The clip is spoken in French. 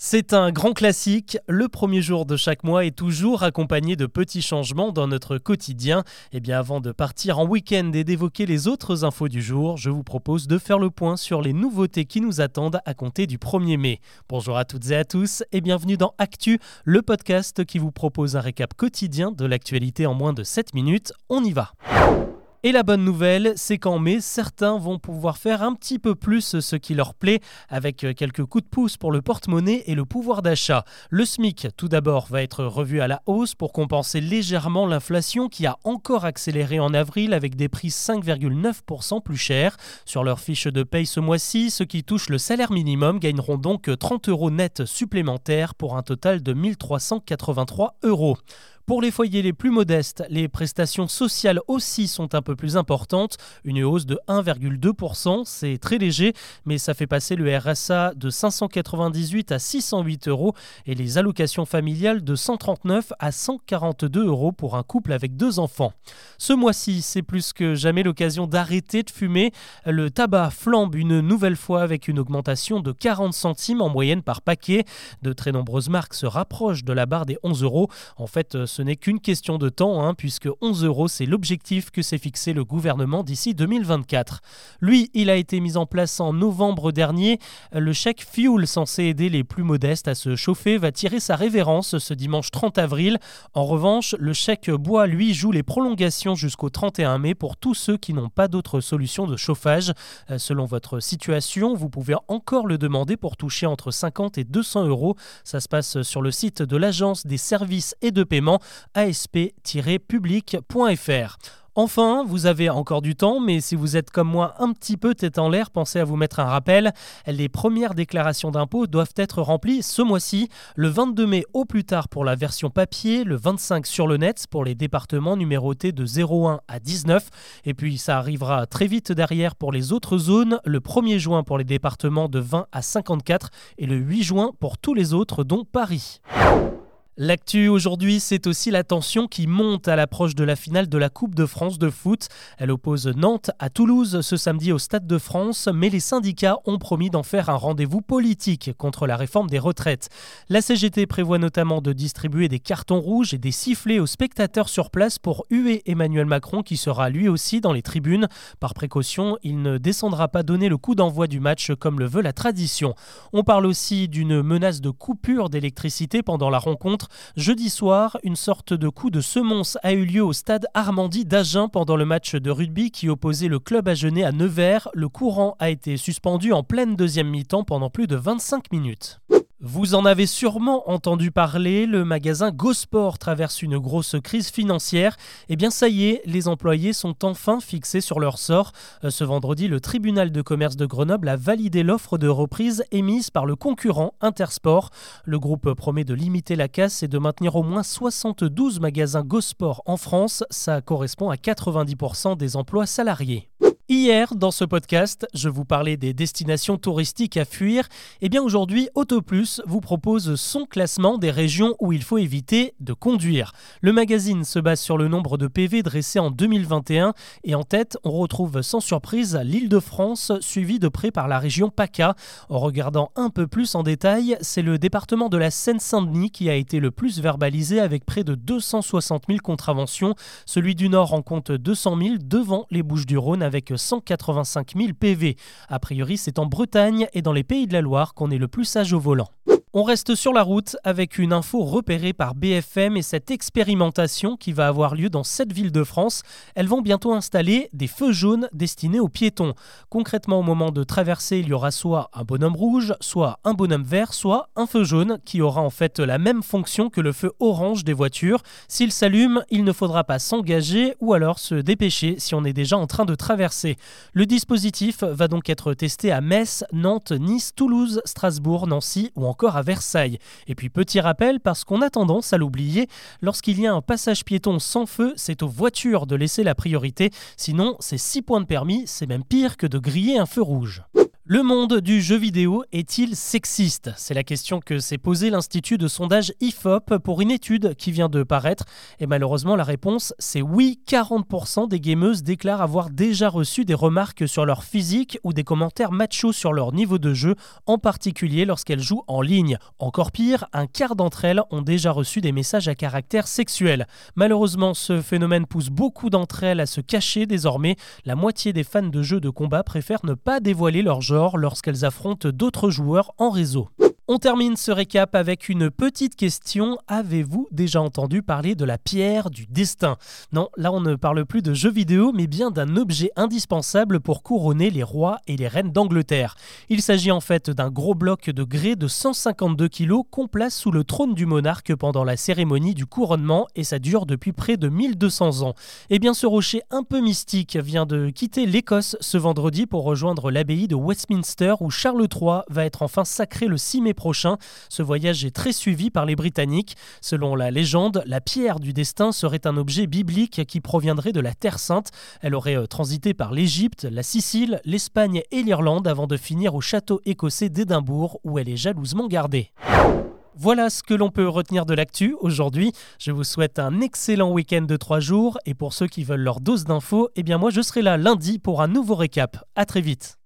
C'est un grand classique, le premier jour de chaque mois est toujours accompagné de petits changements dans notre quotidien. Et eh bien avant de partir en week-end et d'évoquer les autres infos du jour, je vous propose de faire le point sur les nouveautés qui nous attendent à compter du 1er mai. Bonjour à toutes et à tous et bienvenue dans Actu, le podcast qui vous propose un récap quotidien de l'actualité en moins de 7 minutes. On y va. Et la bonne nouvelle, c'est qu'en mai, certains vont pouvoir faire un petit peu plus ce qui leur plaît, avec quelques coups de pouce pour le porte-monnaie et le pouvoir d'achat. Le SMIC, tout d'abord, va être revu à la hausse pour compenser légèrement l'inflation qui a encore accéléré en avril avec des prix 5,9% plus chers. Sur leur fiche de paye ce mois-ci, ceux qui touchent le salaire minimum gagneront donc 30 euros net supplémentaires pour un total de 1383 euros. Pour les foyers les plus modestes, les prestations sociales aussi sont un peu plus importantes. Une hausse de 1,2%, c'est très léger, mais ça fait passer le RSA de 598 à 608 euros et les allocations familiales de 139 à 142 euros pour un couple avec deux enfants. Ce mois-ci, c'est plus que jamais l'occasion d'arrêter de fumer. Le tabac flambe une nouvelle fois avec une augmentation de 40 centimes en moyenne par paquet. De très nombreuses marques se rapprochent de la barre des 11 euros. En fait, n'est qu'une question de temps, hein, puisque 11 euros, c'est l'objectif que s'est fixé le gouvernement d'ici 2024. Lui, il a été mis en place en novembre dernier. Le chèque Fuel, censé aider les plus modestes à se chauffer, va tirer sa révérence ce dimanche 30 avril. En revanche, le chèque bois, lui, joue les prolongations jusqu'au 31 mai pour tous ceux qui n'ont pas d'autre solution de chauffage. Euh, selon votre situation, vous pouvez encore le demander pour toucher entre 50 et 200 euros. Ça se passe sur le site de l'Agence des services et de paiement asp-public.fr. Enfin, vous avez encore du temps, mais si vous êtes comme moi un petit peu tête en l'air, pensez à vous mettre un rappel. Les premières déclarations d'impôts doivent être remplies ce mois-ci, le 22 mai au plus tard pour la version papier, le 25 sur le net pour les départements numérotés de 01 à 19, et puis ça arrivera très vite derrière pour les autres zones, le 1er juin pour les départements de 20 à 54 et le 8 juin pour tous les autres dont Paris. L'actu aujourd'hui, c'est aussi la tension qui monte à l'approche de la finale de la Coupe de France de foot. Elle oppose Nantes à Toulouse ce samedi au Stade de France, mais les syndicats ont promis d'en faire un rendez-vous politique contre la réforme des retraites. La CGT prévoit notamment de distribuer des cartons rouges et des sifflets aux spectateurs sur place pour huer Emmanuel Macron qui sera lui aussi dans les tribunes. Par précaution, il ne descendra pas donner le coup d'envoi du match comme le veut la tradition. On parle aussi d'une menace de coupure d'électricité pendant la rencontre Jeudi soir, une sorte de coup de semonce a eu lieu au stade Armandie d'Agen pendant le match de rugby qui opposait le club agenais à Nevers. Le courant a été suspendu en pleine deuxième mi-temps pendant plus de 25 minutes. Vous en avez sûrement entendu parler, le magasin GoSport traverse une grosse crise financière. Eh bien ça y est, les employés sont enfin fixés sur leur sort. Euh, ce vendredi, le tribunal de commerce de Grenoble a validé l'offre de reprise émise par le concurrent Intersport. Le groupe promet de limiter la casse et de maintenir au moins 72 magasins GoSport en France. Ça correspond à 90% des emplois salariés. Hier, dans ce podcast, je vous parlais des destinations touristiques à fuir. Eh bien aujourd'hui, AutoPlus vous propose son classement des régions où il faut éviter de conduire. Le magazine se base sur le nombre de PV dressés en 2021 et en tête, on retrouve sans surprise l'île de France, suivie de près par la région PACA. En regardant un peu plus en détail, c'est le département de la Seine-Saint-Denis qui a été le plus verbalisé avec près de 260 000 contraventions. Celui du Nord en compte 200 000 devant les Bouches-du-Rhône avec 185 000 PV. A priori, c'est en Bretagne et dans les pays de la Loire qu'on est le plus sage au volant. On reste sur la route avec une info repérée par BFM et cette expérimentation qui va avoir lieu dans sept villes de France. Elles vont bientôt installer des feux jaunes destinés aux piétons. Concrètement, au moment de traverser, il y aura soit un bonhomme rouge, soit un bonhomme vert, soit un feu jaune qui aura en fait la même fonction que le feu orange des voitures. S'il s'allume, il ne faudra pas s'engager ou alors se dépêcher si on est déjà en train de traverser. Le dispositif va donc être testé à Metz, Nantes, Nice, Toulouse, Strasbourg, Nancy ou encore à Versailles. Et puis petit rappel, parce qu'on a tendance à l'oublier, lorsqu'il y a un passage piéton sans feu, c'est aux voitures de laisser la priorité, sinon c'est 6 points de permis, c'est même pire que de griller un feu rouge. Le monde du jeu vidéo est-il sexiste? C'est la question que s'est posée l'Institut de sondage IFOP pour une étude qui vient de paraître. Et malheureusement, la réponse, c'est oui. 40% des gameuses déclarent avoir déjà reçu des remarques sur leur physique ou des commentaires machos sur leur niveau de jeu, en particulier lorsqu'elles jouent en ligne. Encore pire, un quart d'entre elles ont déjà reçu des messages à caractère sexuel. Malheureusement, ce phénomène pousse beaucoup d'entre elles à se cacher désormais. La moitié des fans de jeux de combat préfèrent ne pas dévoiler leur jeu lorsqu'elles affrontent d'autres joueurs en réseau. On termine ce récap avec une petite question. Avez-vous déjà entendu parler de la pierre du destin? Non, là on ne parle plus de jeux vidéo, mais bien d'un objet indispensable pour couronner les rois et les reines d'Angleterre. Il s'agit en fait d'un gros bloc de grès de 152 kg qu'on place sous le trône du monarque pendant la cérémonie du couronnement et ça dure depuis près de 1200 ans. Et bien ce rocher un peu mystique vient de quitter l'Écosse ce vendredi pour rejoindre l'abbaye de Westminster où Charles III va être enfin sacré le 6 mai prochain. Ce voyage est très suivi par les Britanniques. Selon la légende, la pierre du destin serait un objet biblique qui proviendrait de la Terre Sainte. Elle aurait euh, transité par l'Égypte, la Sicile, l'Espagne et l'Irlande avant de finir au château écossais d'Édimbourg où elle est jalousement gardée. Voilà ce que l'on peut retenir de l'actu aujourd'hui. Je vous souhaite un excellent week-end de trois jours et pour ceux qui veulent leur dose d'infos, eh bien moi je serai là lundi pour un nouveau récap. À très vite.